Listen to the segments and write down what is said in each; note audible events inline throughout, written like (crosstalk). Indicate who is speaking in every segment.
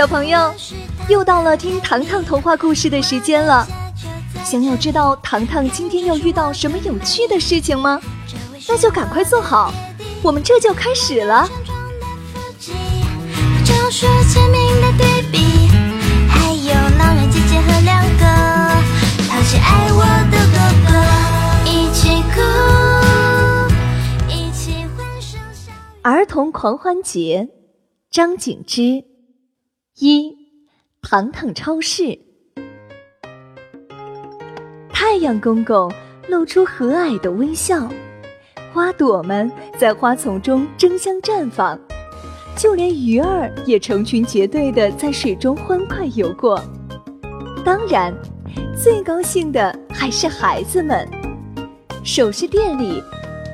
Speaker 1: 小朋友，又到了听糖糖童话故事的时间了。想要知道糖糖今天又遇到什么有趣的事情吗？那就赶快坐好，我们这就开始了。儿童狂欢节，张景之。一，糖糖超市。太阳公公露出和蔼的微笑，花朵们在花丛中争相绽放，就连鱼儿也成群结队的在水中欢快游过。当然，最高兴的还是孩子们。首饰店里，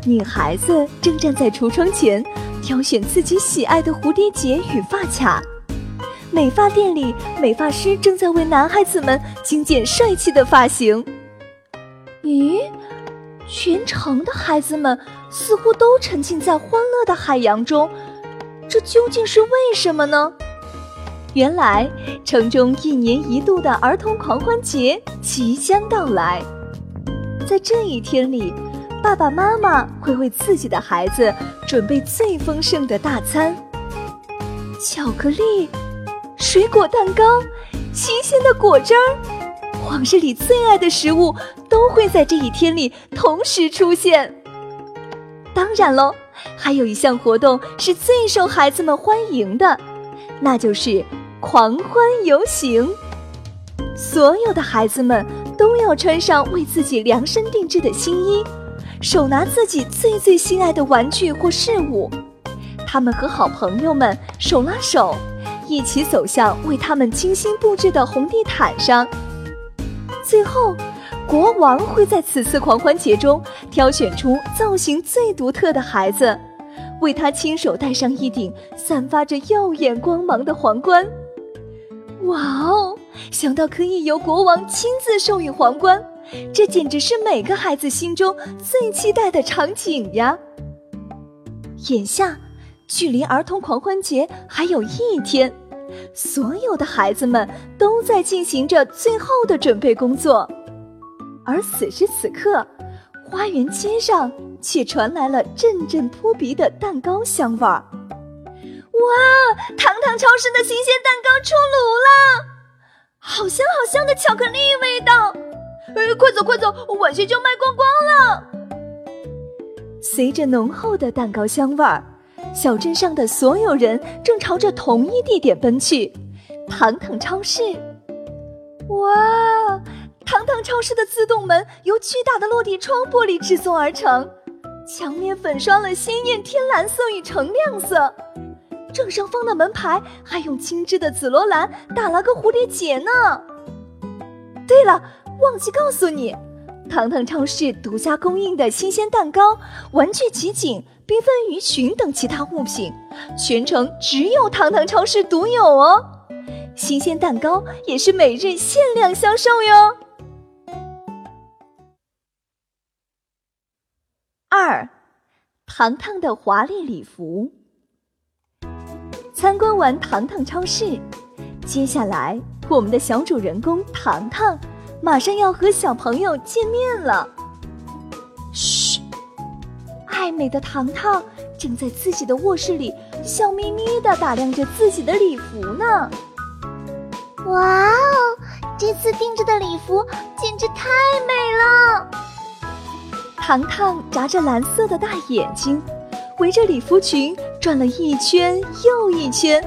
Speaker 1: 女孩子正站在橱窗前，挑选自己喜爱的蝴蝶结与发卡。美发店里，美发师正在为男孩子们精简帅气的发型。咦，全城的孩子们似乎都沉浸在欢乐的海洋中，这究竟是为什么呢？原来，城中一年一度的儿童狂欢节即将到来。在这一天里，爸爸妈妈会为自己的孩子准备最丰盛的大餐——巧克力。水果蛋糕、新鲜的果汁儿，往日里最爱的食物都会在这一天里同时出现。当然喽，还有一项活动是最受孩子们欢迎的，那就是狂欢游行。所有的孩子们都要穿上为自己量身定制的新衣，手拿自己最最心爱的玩具或事物，他们和好朋友们手拉手。一起走向为他们精心布置的红地毯上。最后，国王会在此次狂欢节中挑选出造型最独特的孩子，为他亲手戴上一顶散发着耀眼光芒的皇冠。哇哦！想到可以由国王亲自授予皇冠，这简直是每个孩子心中最期待的场景呀！眼下。距离儿童狂欢节还有一天，所有的孩子们都在进行着最后的准备工作，而此时此刻，花园街上却传来了阵阵扑鼻的蛋糕香味儿。哇，糖糖超市的新鲜蛋糕出炉了，好香好香的巧克力味道！哎，快走快走，晚些就卖光光了。随着浓厚的蛋糕香味儿。小镇上的所有人正朝着同一地点奔去，糖糖超市。哇，糖糖超市的自动门由巨大的落地窗玻璃制作而成，墙面粉刷了鲜艳天蓝色与橙亮色，正上方的门牌还用精致的紫罗兰打了个蝴蝶结呢。对了，忘记告诉你，糖糖超市独家供应的新鲜蛋糕、玩具集锦。缤纷鱼群等其他物品，全城只有糖糖超市独有哦。新鲜蛋糕也是每日限量销售哟。二，糖糖的华丽礼服。参观完糖糖超市，接下来我们的小主人公糖糖马上要和小朋友见面了。爱美的糖糖正在自己的卧室里笑眯眯地打量着自己的礼服呢。
Speaker 2: 哇哦，这次定制的礼服简直太美了！
Speaker 1: 糖糖眨着蓝色的大眼睛，围着礼服裙转了一圈又一圈。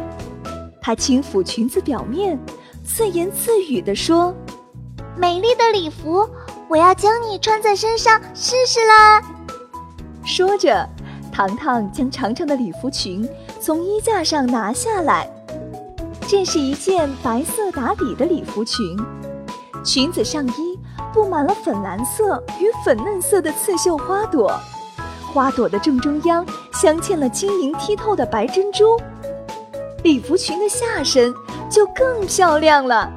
Speaker 1: 她轻抚裙子表面，自言自语地说：“
Speaker 2: 美丽的礼服，我要将你穿在身上试试啦！”
Speaker 1: 说着，糖糖将长长的礼服裙从衣架上拿下来。这是一件白色打底的礼服裙，裙子上衣布满了粉蓝色与粉嫩色的刺绣花朵，花朵的正中央镶嵌了晶莹剔透的白珍珠。礼服裙的下身就更漂亮了，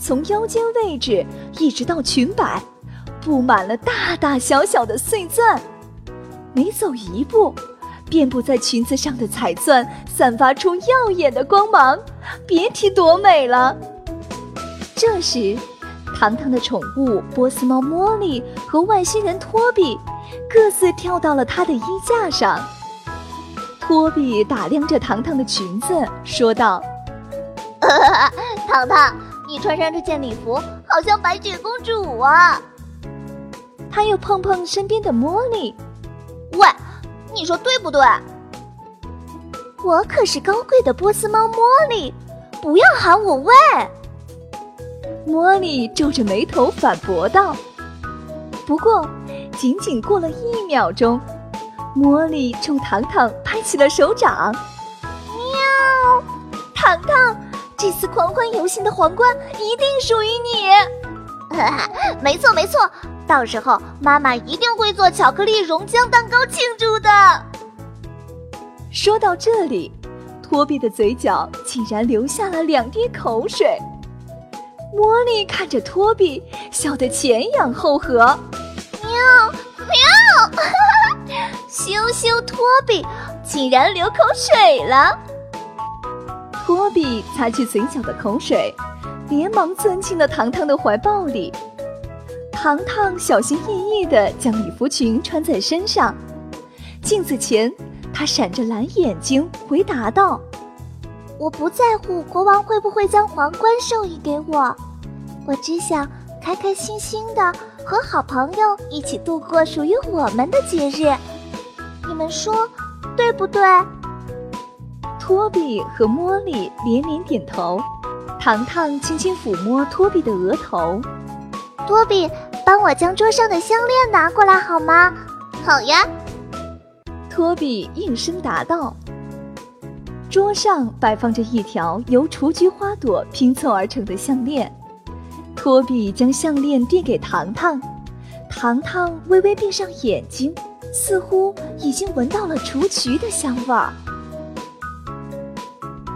Speaker 1: 从腰间位置一直到裙摆，布满了大大小小的碎钻。每走一步，遍布在裙子上的彩钻散发出耀眼的光芒，别提多美了。这时，糖糖的宠物波斯猫茉莉和外星人托比各自跳到了她的衣架上。托比打量着糖糖的裙子，说道：“
Speaker 2: 糖糖，你穿上这件礼服，好像白雪公主啊。”
Speaker 1: 他又碰碰身边的茉莉，“
Speaker 2: 喂，你说对不对？我可是高贵的波斯猫茉莉，不要喊我喂。”
Speaker 1: 茉莉皱着眉头反驳道。不过，仅仅过了一秒钟。茉莉冲糖糖拍起了手掌，
Speaker 2: 喵！糖糖，这次狂欢游行的皇冠一定属于你。没 (laughs) 错没错，到时候妈妈一定会做巧克力熔浆蛋糕庆祝的。
Speaker 1: 说到这里，托比的嘴角竟然流下了两滴口水。茉莉看着托比，笑得前仰后合，
Speaker 2: 喵喵！(laughs) 羞羞托比竟然流口水了！
Speaker 1: 托比擦去嘴角的口水，连忙钻进了糖糖的怀抱里。糖糖小心翼翼地将礼服裙穿在身上，镜子前，她闪着蓝眼睛回答道：“
Speaker 2: 我不在乎国王会不会将皇冠授予给我，我只想开开心心的和好朋友一起度过属于我们的节日。”你们说对不对？
Speaker 1: 托比和茉莉连连点头，糖糖轻轻抚摸托比的额头。
Speaker 2: 托比，帮我将桌上的项链拿过来好吗？
Speaker 3: 好呀。
Speaker 1: 托比应声答道。桌上摆放着一条由雏菊花朵拼凑而成的项链，托比将项链递给糖糖，糖糖微微闭上眼睛。似乎已经闻到了雏菊的香味儿，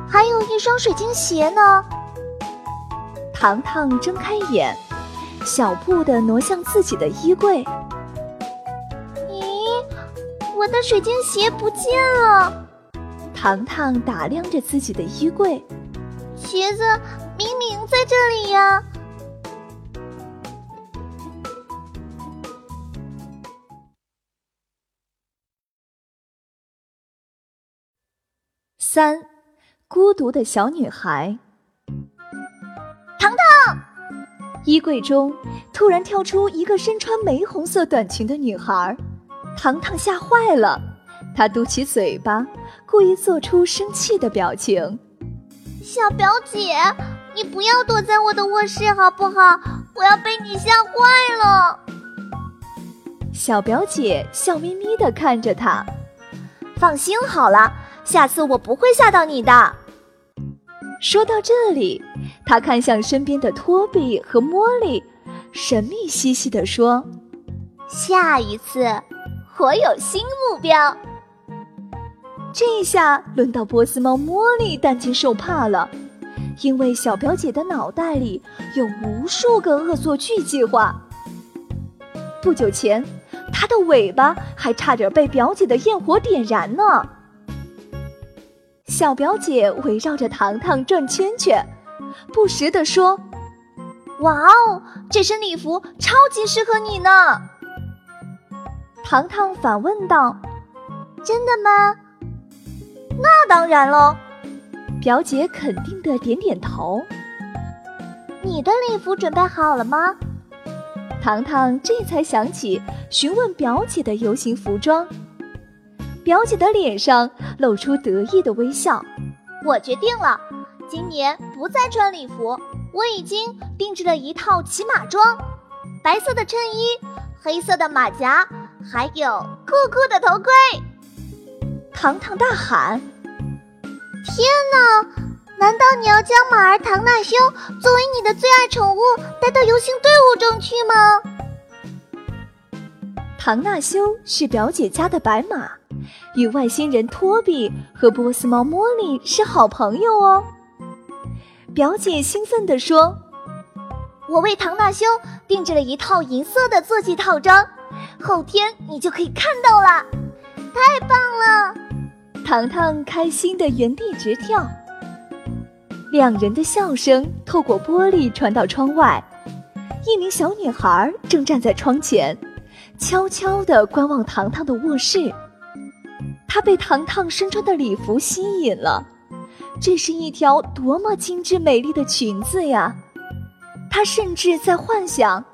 Speaker 2: 还有一双水晶鞋呢。
Speaker 1: 糖糖睁开眼，小步的挪向自己的衣柜。
Speaker 2: 咦，我的水晶鞋不见了！
Speaker 1: 糖糖打量着自己的衣柜，
Speaker 2: 鞋子明明在这里呀。
Speaker 1: 三，孤独的小女孩。衣柜中突然跳出一个身穿玫红色短裙的女孩，糖糖吓坏了，她嘟起嘴巴，故意做出生气的表情。
Speaker 2: 小表姐，你不要躲在我的卧室好不好？我要被你吓坏了。
Speaker 1: 小表姐笑眯眯的看着她，
Speaker 2: 放心好了。下次我不会吓到你的。
Speaker 1: 说到这里，他看向身边的托比和茉莉，神秘兮兮地说：“
Speaker 2: 下一次我有新目标。”
Speaker 1: 这下轮到波斯猫茉莉担惊受怕了，因为小表姐的脑袋里有无数个恶作剧计划。不久前，她的尾巴还差点被表姐的焰火点燃呢。小表姐围绕着糖糖转圈圈，不时地说：“
Speaker 2: 哇哦，这身礼服超级适合你呢。”
Speaker 1: 糖糖反问道：“
Speaker 2: 真的吗？”“
Speaker 1: 那当然喽。”表姐肯定的点点头。
Speaker 2: “你的礼服准备好了吗？”
Speaker 1: 糖糖这才想起询问表姐的游行服装。表姐的脸上露出得意的微笑。
Speaker 2: 我决定了，今年不再穿礼服。我已经定制了一套骑马装，白色的衬衣，黑色的马甲，还有酷酷的头盔。
Speaker 1: 糖糖大喊：“
Speaker 2: 天哪！难道你要将马儿唐纳修作为你的最爱宠物带到游行队伍中去吗？”
Speaker 1: 唐纳修是表姐家的白马。与外星人托比和波斯猫茉莉是好朋友哦。表姐兴奋地说：“
Speaker 2: 我为唐纳修定制了一套银色的坐骑套装，后天你就可以看到了，太棒了！”
Speaker 1: 糖糖开心的原地直跳。两人的笑声透过玻璃传到窗外，一名小女孩正站在窗前，悄悄地观望糖糖的卧室。她被糖糖身穿的礼服吸引了，这是一条多么精致美丽的裙子呀！她甚至在幻想，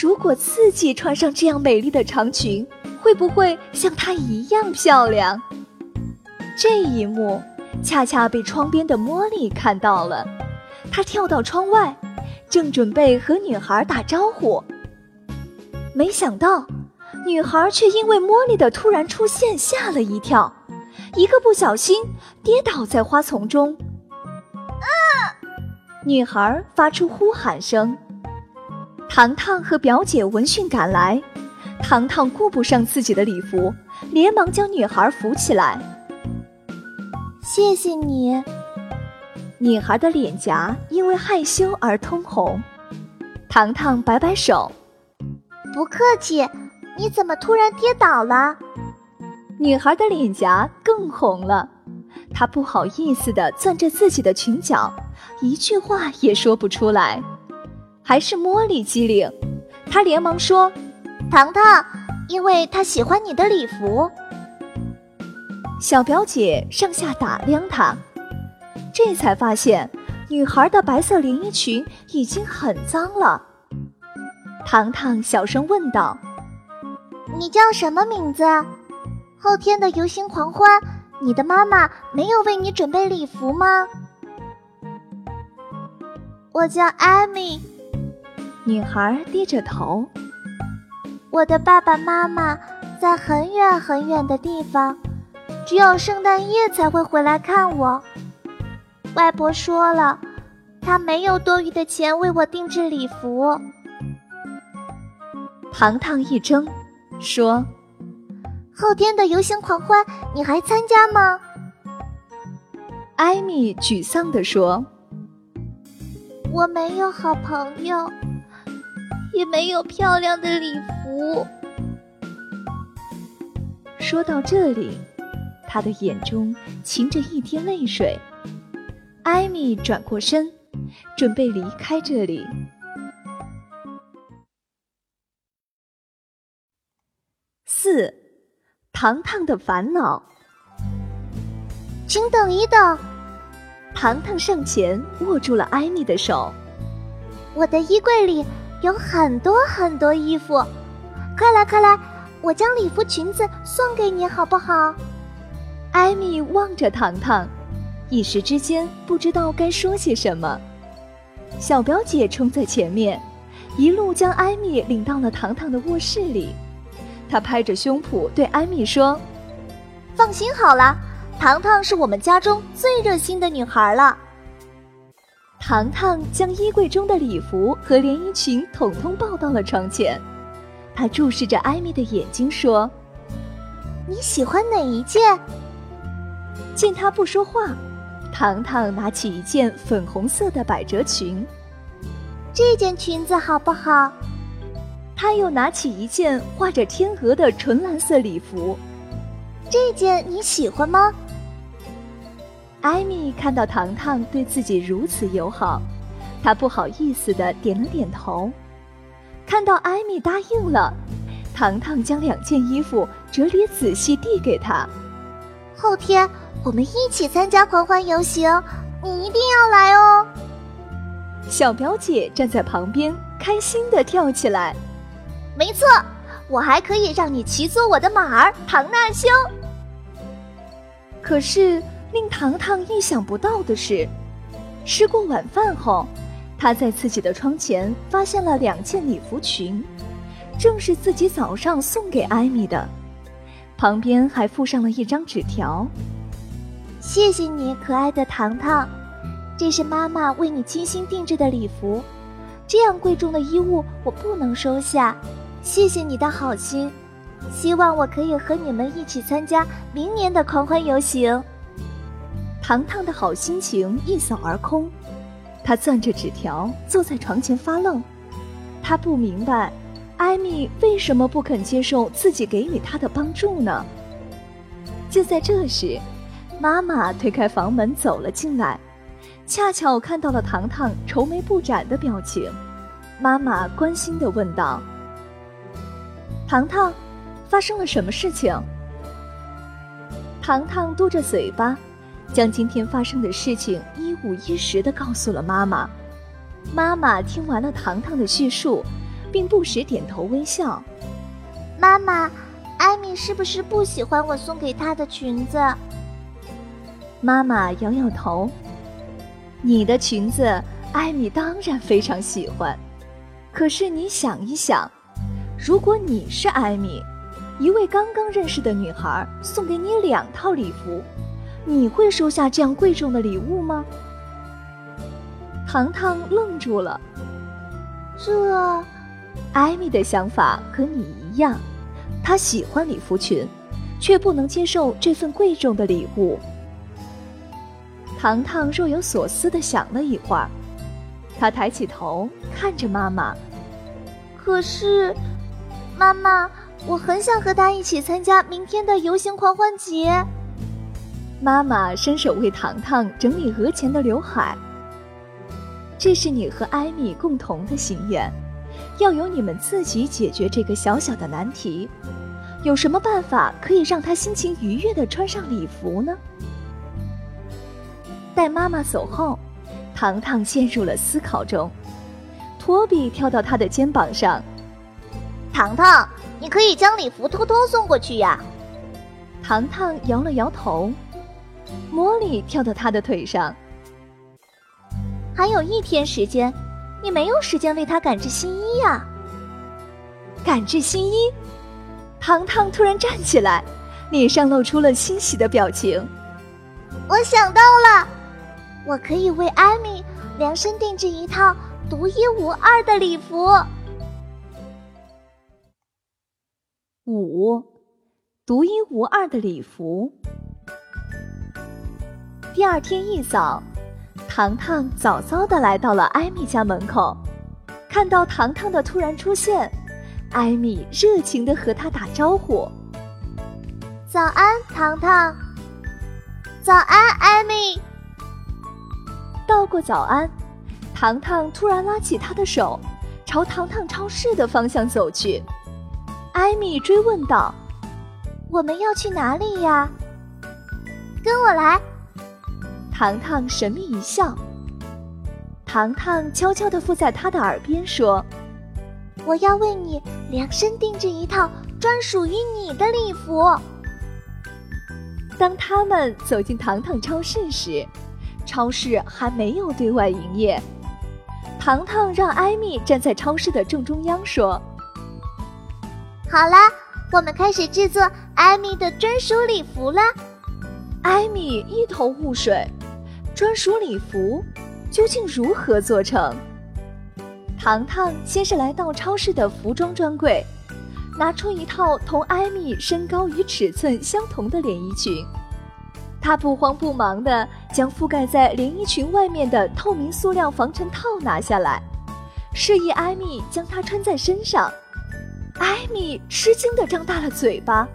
Speaker 1: 如果自己穿上这样美丽的长裙，会不会像她一样漂亮？这一幕。恰恰被窗边的茉莉看到了，她跳到窗外，正准备和女孩打招呼。没想到，女孩却因为茉莉的突然出现吓了一跳，一个不小心跌倒在花丛中。啊！女孩发出呼喊声。糖糖和表姐闻讯赶来，糖糖顾不上自己的礼服，连忙将女孩扶起来。
Speaker 2: 谢谢你。
Speaker 1: 女孩的脸颊因为害羞而通红，糖糖摆摆手，
Speaker 2: 不客气。你怎么突然跌倒了？
Speaker 1: 女孩的脸颊更红了，她不好意思地攥着自己的裙角，一句话也说不出来。还是茉莉机灵，她连忙说：“
Speaker 2: 糖糖，因为她喜欢你的礼服。”
Speaker 1: 小表姐上下打量她，这才发现女孩的白色连衣裙已经很脏了。糖糖小声问道：“
Speaker 2: 你叫什么名字？后天的游行狂欢，你的妈妈没有为你准备礼服吗？”我叫艾米。
Speaker 1: 女孩低着头。
Speaker 2: 我的爸爸妈妈在很远很远的地方。只有圣诞夜才会回来看我。外婆说了，她没有多余的钱为我定制礼服。
Speaker 1: 糖糖一怔，说：“
Speaker 2: 后天的游行狂欢，你还参加吗？”
Speaker 1: 艾米沮丧地说：“
Speaker 2: 我没有好朋友，也没有漂亮的礼服。”
Speaker 1: 说到这里。他的眼中噙着一滴泪水，艾米转过身，准备离开这里。四，糖糖的烦恼。
Speaker 2: 请等一等，
Speaker 1: 糖糖上前握住了艾米的手。
Speaker 2: 我的衣柜里有很多很多衣服，快来快来，我将礼服裙子送给你，好不好？
Speaker 1: 艾米望着糖糖，一时之间不知道该说些什么。小表姐冲在前面，一路将艾米领到了糖糖的卧室里。她拍着胸脯对艾米说：“
Speaker 2: 放心好了，糖糖是我们家中最热心的女孩了。”
Speaker 1: 糖糖将衣柜中的礼服和连衣裙统统抱到了床前，她注视着艾米的眼睛说：“
Speaker 2: 你喜欢哪一件？”
Speaker 1: 见他不说话，糖糖拿起一件粉红色的百褶裙。
Speaker 2: 这件裙子好不好？
Speaker 1: 他又拿起一件画着天鹅的纯蓝色礼服。
Speaker 2: 这件你喜欢吗？
Speaker 1: 艾米看到糖糖对自己如此友好，她不好意思的点了点头。看到艾米答应了，糖糖将两件衣服折叠仔细递给她。
Speaker 2: 后天。我们一起参加狂欢游行，你一定要来哦！
Speaker 1: 小表姐站在旁边，开心的跳起来。
Speaker 2: 没错，我还可以让你骑坐我的马儿唐纳修。
Speaker 1: 可是令糖糖意想不到的是，吃过晚饭后，她在自己的窗前发现了两件礼服裙，正是自己早上送给艾米的，旁边还附上了一张纸条。
Speaker 2: 谢谢你，可爱的糖糖，这是妈妈为你精心定制的礼服。这样贵重的衣物我不能收下，谢谢你的好心。希望我可以和你们一起参加明年的狂欢游行。
Speaker 1: 糖糖的好心情一扫而空，他攥着纸条坐在床前发愣。他不明白，艾米为什么不肯接受自己给予他的帮助呢？就在这时。妈妈推开房门走了进来，恰巧看到了糖糖愁眉不展的表情。妈妈关心地问道：“糖糖，发生了什么事情？”糖糖嘟着嘴巴，将今天发生的事情一五一十地告诉了妈妈。妈妈听完了糖糖的叙述，并不时点头微笑。
Speaker 2: 妈妈，艾米是不是不喜欢我送给她的裙子？
Speaker 1: 妈妈摇摇头。你的裙子，艾米当然非常喜欢。可是你想一想，如果你是艾米，一位刚刚认识的女孩送给你两套礼服，你会收下这样贵重的礼物吗？糖糖愣住了。
Speaker 2: 这，
Speaker 1: 艾米的想法和你一样，她喜欢礼服裙，却不能接受这份贵重的礼物。糖糖若有所思地想了一会儿。他抬起头看着妈妈，
Speaker 2: 可是，妈妈，我很想和他一起参加明天的游行狂欢节。
Speaker 1: 妈妈伸手为糖糖整理额前的刘海。这是你和艾米共同的心愿，要由你们自己解决这个小小的难题。有什么办法可以让他心情愉悦地穿上礼服呢？待妈妈走后。糖糖陷入了思考中，托比跳到他的肩膀上。
Speaker 2: 糖糖，你可以将礼服偷偷送过去呀。
Speaker 1: 糖糖摇了摇头。茉莉跳到他的腿上。
Speaker 2: 还有一天时间，你没有时间为他赶制新衣呀。
Speaker 1: 赶制新衣？糖糖突然站起来，脸上露出了欣喜的表情。
Speaker 2: 我想到了。我可以为艾米量身定制一套独一无二的礼服。
Speaker 1: 五，独一无二的礼服。第二天一早，糖糖早早的来到了艾米家门口，看到糖糖的突然出现，艾米热情的和他打招呼：“
Speaker 2: 早安，糖糖。”“早安，艾米。”
Speaker 1: 道过早安，糖糖突然拉起他的手，朝糖糖超市的方向走去。艾米追问道：“
Speaker 2: 我们要去哪里呀？”“跟我来。”
Speaker 1: 糖糖神秘一笑。糖糖悄悄地附在他的耳边说：“
Speaker 2: 我要为你量身定制一套专属于你的礼服。”
Speaker 1: 当他们走进糖糖超市时。超市还没有对外营业，糖糖让艾米站在超市的正中央说：“
Speaker 2: 好了，我们开始制作艾米的专属礼服了。”
Speaker 1: 艾米一头雾水，专属礼服究竟如何做成？糖糖先是来到超市的服装专柜，拿出一套同艾米身高与尺寸相同的连衣裙。他不慌不忙地将覆盖在连衣裙外面的透明塑料防尘套拿下来，示意艾米将它穿在身上。艾米吃惊的张大了嘴巴：“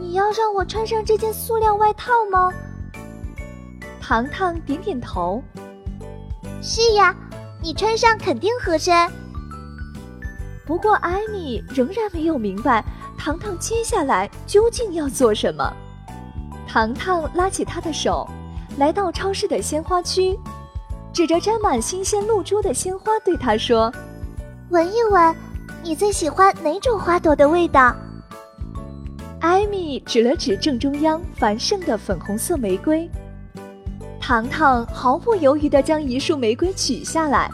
Speaker 2: 你要让我穿上这件塑料外套吗？”
Speaker 1: 糖糖点点头：“
Speaker 2: 是呀，你穿上肯定合身。”
Speaker 1: 不过，艾米仍然没有明白糖糖接下来究竟要做什么。糖糖拉起她的手，来到超市的鲜花区，指着沾满新鲜露珠的鲜花对她说：“
Speaker 2: 闻一闻，你最喜欢哪种花朵的味道？”
Speaker 1: 艾米指了指正中央繁盛的粉红色玫瑰。糖糖毫不犹豫地将一束玫瑰取下来，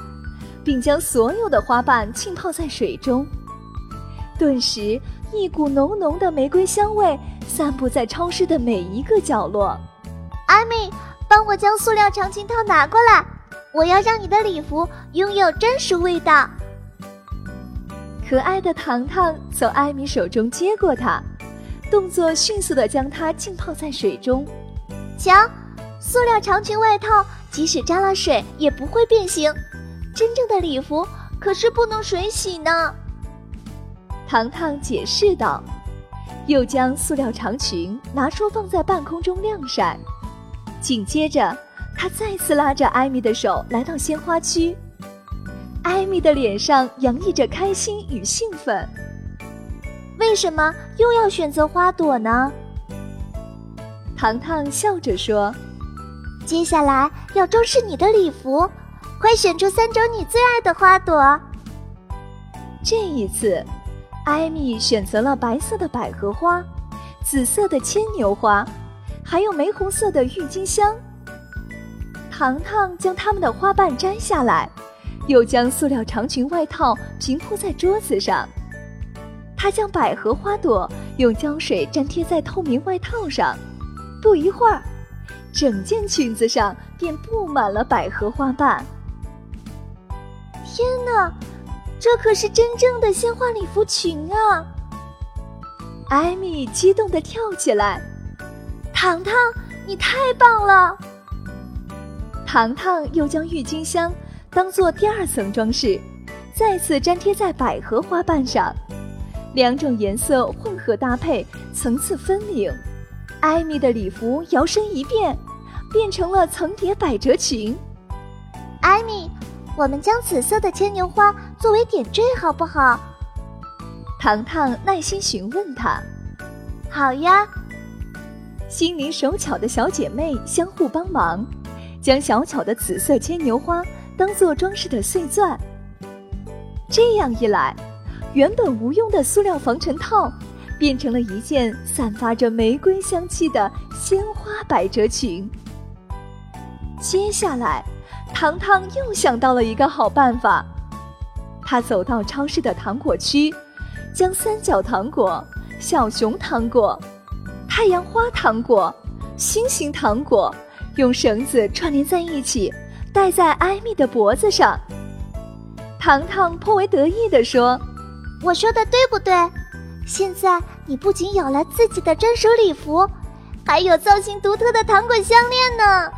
Speaker 1: 并将所有的花瓣浸泡在水中，顿时。一股浓浓的玫瑰香味散布在超市的每一个角落。
Speaker 2: 艾米，帮我将塑料长裙套拿过来，我要让你的礼服拥有真实味道。
Speaker 1: 可爱的糖糖从艾米手中接过它，动作迅速地将它浸泡在水中。
Speaker 2: 瞧，塑料长裙外套即使沾了水也不会变形。真正的礼服可是不能水洗呢。
Speaker 1: 糖糖解释道：“又将塑料长裙拿出放在半空中晾晒。紧接着，他再次拉着艾米的手来到鲜花区。艾米的脸上洋溢着开心与兴奋。
Speaker 2: 为什么又要选择花朵呢？
Speaker 1: 糖糖笑着说：“
Speaker 2: 接下来要装饰你的礼服，快选出三种你最爱的花朵。”
Speaker 1: 这一次，艾米选择了白色的百合花、紫色的牵牛花，还有玫红色的郁金香。糖糖将它们的花瓣摘下来，又将塑料长裙外套平铺在桌子上。他将百合花朵用胶水粘贴在透明外套上，不一会儿，整件裙子上便布满了百合花瓣。
Speaker 2: 天哪，这可是真正的鲜花礼服裙啊！
Speaker 1: 艾米激动地跳起来：“
Speaker 2: 糖糖，你太棒了！”
Speaker 1: 糖糖又将郁金香当做第二层装饰，再次粘贴在百合花瓣上。两种颜色混合搭配，层次分明。艾米的礼服摇身一变，变成了层叠百褶裙。
Speaker 2: 艾米，我们将紫色的牵牛花作为点缀，好不好？
Speaker 1: 糖糖耐心询问她。
Speaker 2: 好呀。
Speaker 1: 心灵手巧的小姐妹相互帮忙，将小巧的紫色牵牛花当做装饰的碎钻。这样一来。原本无用的塑料防尘套，变成了一件散发着玫瑰香气的鲜花百褶裙。接下来，糖糖又想到了一个好办法。他走到超市的糖果区，将三角糖果、小熊糖果、太阳花糖果、星星糖果用绳子串联在一起，戴在艾米的脖子上。糖糖颇为得意地说。
Speaker 2: 我说的对不对？现在你不仅有了自己的专属礼服，还有造型独特的糖果项链呢。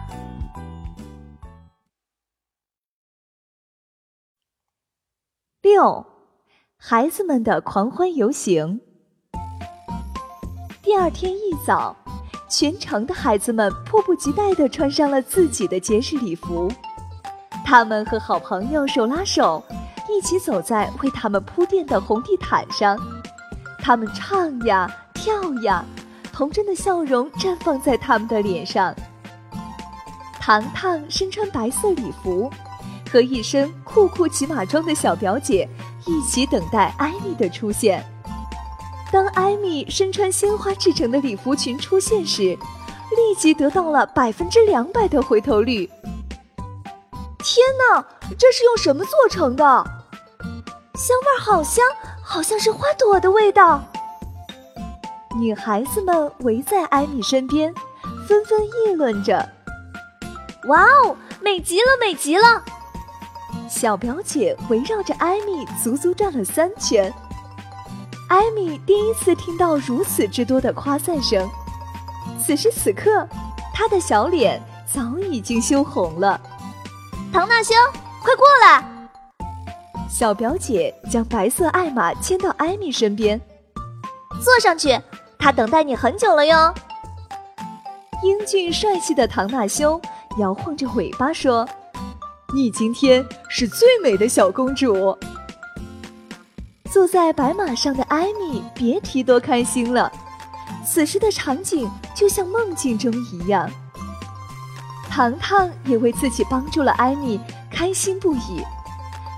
Speaker 1: 六，孩子们的狂欢游行。第二天一早，全城的孩子们迫不及待地穿上了自己的节日礼服，他们和好朋友手拉手。一起走在为他们铺垫的红地毯上，他们唱呀跳呀，童真的笑容绽放在他们的脸上。糖糖身穿白色礼服，和一身酷酷骑马装的小表姐一起等待艾米的出现。当艾米身穿鲜花制成的礼服裙出现时，立即得到了百分之两百的回头率。
Speaker 3: 天哪，这是用什么做成的？
Speaker 2: 香味好香，好像是花朵的味道。
Speaker 1: 女孩子们围在艾米身边，纷纷议论着：“
Speaker 3: 哇哦，美极了，美极了！”
Speaker 1: 小表姐围绕着艾米足足转了三圈。艾米第一次听到如此之多的夸赞声，此时此刻，她的小脸早已经羞红了。
Speaker 3: 唐纳修，快过来！
Speaker 1: 小表姐将白色艾玛牵到艾米身边，
Speaker 3: 坐上去。他等待你很久了哟。
Speaker 1: 英俊帅气的唐纳修摇晃着尾巴说：“你今天是最美的小公主。”坐在白马上的艾米别提多开心了，此时的场景就像梦境中一样。糖糖也为自己帮助了艾米开心不已。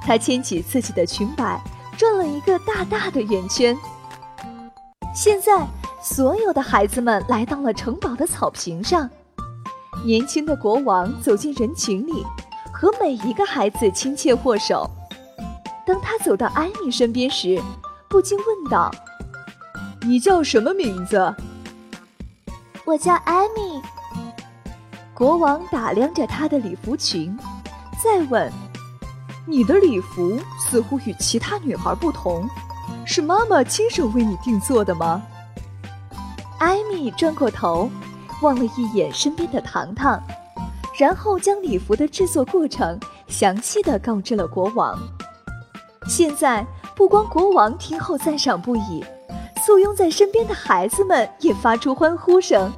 Speaker 1: 她牵起自己的裙摆，转了一个大大的圆圈。现在，所有的孩子们来到了城堡的草坪上。年轻的国王走进人群里，和每一个孩子亲切握手。当他走到艾米身边时，不禁问道：“你叫什么名字？”“
Speaker 2: 我叫艾米。”
Speaker 1: 国王打量着她的礼服裙，再问。你的礼服似乎与其他女孩不同，是妈妈亲手为你定做的吗？艾米转过头，望了一眼身边的糖糖，然后将礼服的制作过程详细的告知了国王。现在不光国王听后赞赏不已，簇拥在身边的孩子们也发出欢呼声，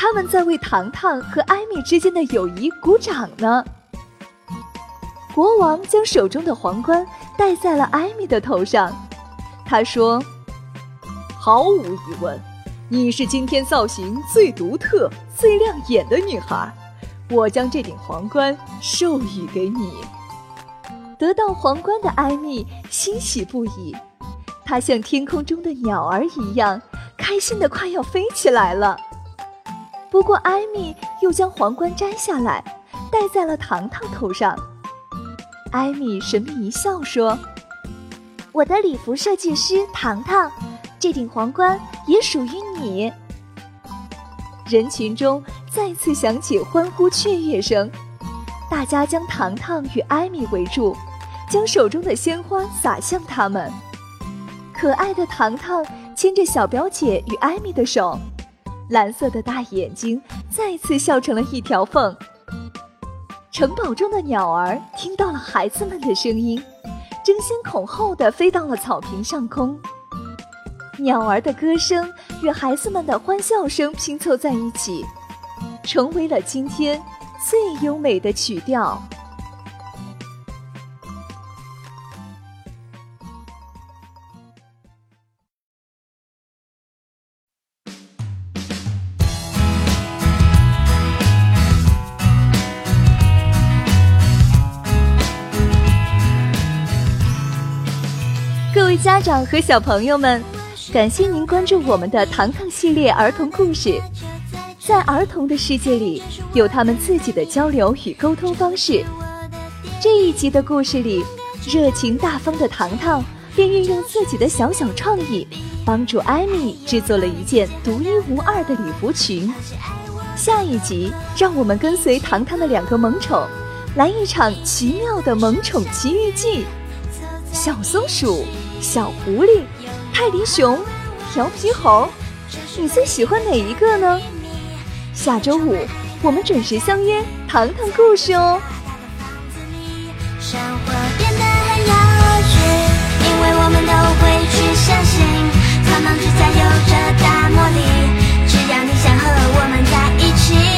Speaker 1: 他们在为糖糖和艾米之间的友谊鼓掌呢。国王将手中的皇冠戴在了艾米的头上，他说：“
Speaker 4: 毫无疑问，你是今天造型最独特、最亮眼的女孩，我将这顶皇冠授予给你。”
Speaker 1: 得到皇冠的艾米欣喜不已。它像天空中的鸟儿一样，开心的快要飞起来了。不过，艾米又将皇冠摘下来，戴在了糖糖头上。艾米神秘一笑说：“
Speaker 2: 我的礼服设计师糖糖，这顶皇冠也属于你。”
Speaker 1: 人群中再次响起欢呼雀跃声，大家将糖糖与艾米围住，将手中的鲜花洒向他们。可爱的糖糖牵着小表姐与艾米的手，蓝色的大眼睛再次笑成了一条缝。城堡中的鸟儿听到了孩子们的声音，争先恐后的飞到了草坪上空。鸟儿的歌声与孩子们的欢笑声拼凑在一起，成为了今天最优美的曲调。长和小朋友们，感谢您关注我们的糖糖系列儿童故事。在儿童的世界里，有他们自己的交流与沟通方式。这一集的故事里，热情大方的糖糖便运用自己的小小创意，帮助艾米制作了一件独一无二的礼服裙。下一集，让我们跟随糖糖的两个萌宠，来一场奇妙的萌宠奇遇记。小松鼠。小狐狸、泰迪熊、调皮猴，你最喜欢哪一个呢？下周五我们准时相约，谈谈故事哦。因为我们都会去相信。只要你想和我们在一起。